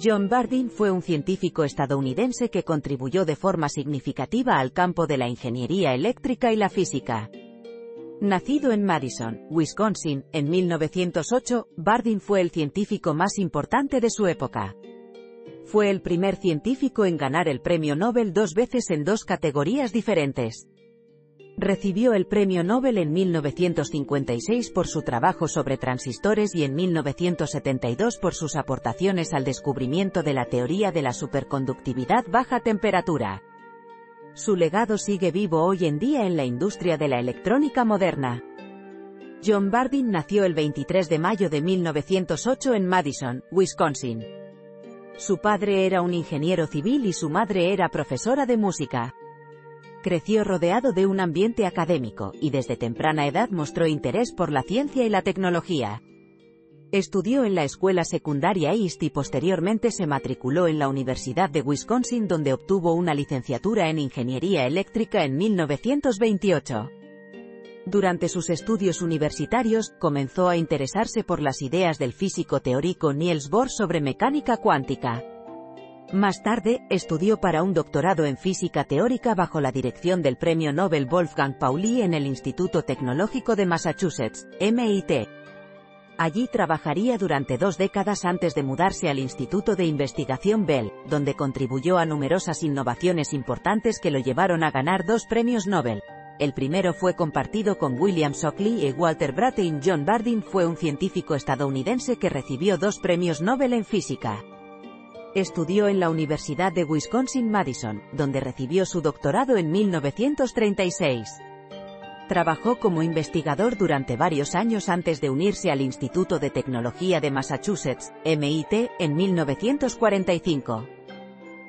John Bardeen fue un científico estadounidense que contribuyó de forma significativa al campo de la ingeniería eléctrica y la física. Nacido en Madison, Wisconsin, en 1908, Bardeen fue el científico más importante de su época. Fue el primer científico en ganar el premio Nobel dos veces en dos categorías diferentes. Recibió el Premio Nobel en 1956 por su trabajo sobre transistores y en 1972 por sus aportaciones al descubrimiento de la teoría de la superconductividad baja temperatura. Su legado sigue vivo hoy en día en la industria de la electrónica moderna. John Bardeen nació el 23 de mayo de 1908 en Madison, Wisconsin. Su padre era un ingeniero civil y su madre era profesora de música. Creció rodeado de un ambiente académico, y desde temprana edad mostró interés por la ciencia y la tecnología. Estudió en la escuela secundaria East y posteriormente se matriculó en la Universidad de Wisconsin donde obtuvo una licenciatura en Ingeniería Eléctrica en 1928. Durante sus estudios universitarios, comenzó a interesarse por las ideas del físico teórico Niels Bohr sobre mecánica cuántica. Más tarde, estudió para un doctorado en física teórica bajo la dirección del premio Nobel Wolfgang Pauli en el Instituto Tecnológico de Massachusetts, MIT. Allí trabajaría durante dos décadas antes de mudarse al Instituto de Investigación Bell, donde contribuyó a numerosas innovaciones importantes que lo llevaron a ganar dos premios Nobel. El primero fue compartido con William Shockley y Walter Brattain. John Bardeen fue un científico estadounidense que recibió dos premios Nobel en física. Estudió en la Universidad de Wisconsin-Madison, donde recibió su doctorado en 1936. Trabajó como investigador durante varios años antes de unirse al Instituto de Tecnología de Massachusetts, MIT, en 1945.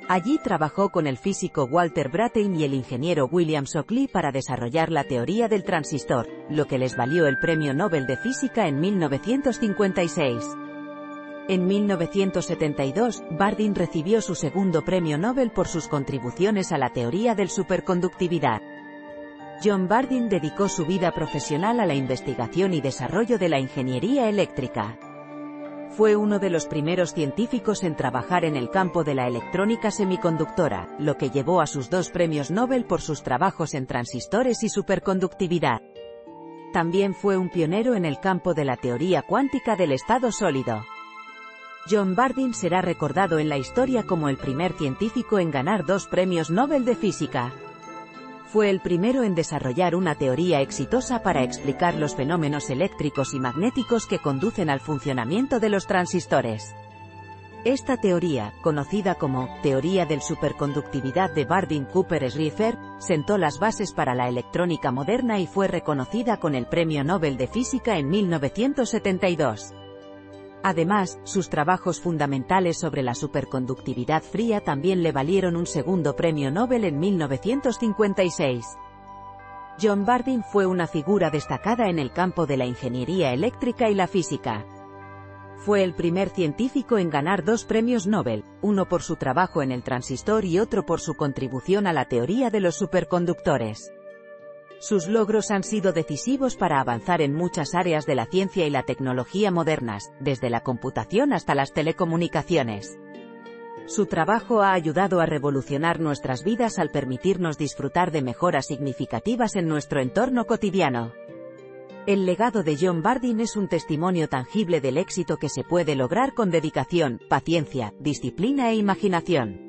Allí trabajó con el físico Walter Brattain y el ingeniero William Shockley para desarrollar la teoría del transistor, lo que les valió el Premio Nobel de Física en 1956. En 1972, Bardeen recibió su segundo premio Nobel por sus contribuciones a la teoría del superconductividad. John Bardeen dedicó su vida profesional a la investigación y desarrollo de la ingeniería eléctrica. Fue uno de los primeros científicos en trabajar en el campo de la electrónica semiconductora, lo que llevó a sus dos premios Nobel por sus trabajos en transistores y superconductividad. También fue un pionero en el campo de la teoría cuántica del estado sólido. John Bardeen será recordado en la historia como el primer científico en ganar dos premios Nobel de Física. Fue el primero en desarrollar una teoría exitosa para explicar los fenómenos eléctricos y magnéticos que conducen al funcionamiento de los transistores. Esta teoría, conocida como teoría del superconductividad de Bardeen-Cooper-Schrieffer, sentó las bases para la electrónica moderna y fue reconocida con el Premio Nobel de Física en 1972. Además, sus trabajos fundamentales sobre la superconductividad fría también le valieron un segundo premio Nobel en 1956. John Bardeen fue una figura destacada en el campo de la ingeniería eléctrica y la física. Fue el primer científico en ganar dos premios Nobel, uno por su trabajo en el transistor y otro por su contribución a la teoría de los superconductores. Sus logros han sido decisivos para avanzar en muchas áreas de la ciencia y la tecnología modernas, desde la computación hasta las telecomunicaciones. Su trabajo ha ayudado a revolucionar nuestras vidas al permitirnos disfrutar de mejoras significativas en nuestro entorno cotidiano. El legado de John Bardeen es un testimonio tangible del éxito que se puede lograr con dedicación, paciencia, disciplina e imaginación.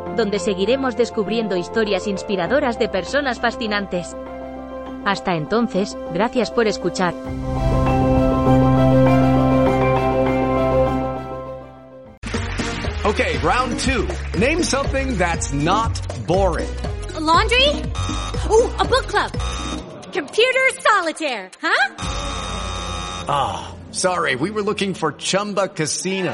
donde seguiremos descubriendo historias inspiradoras de personas fascinantes. Hasta entonces, gracias por escuchar. Okay, round two. Name something that's not boring. A laundry? Ooh, a book club. Computer solitaire, huh? Ah, oh, sorry, we were looking for Chumba Casino.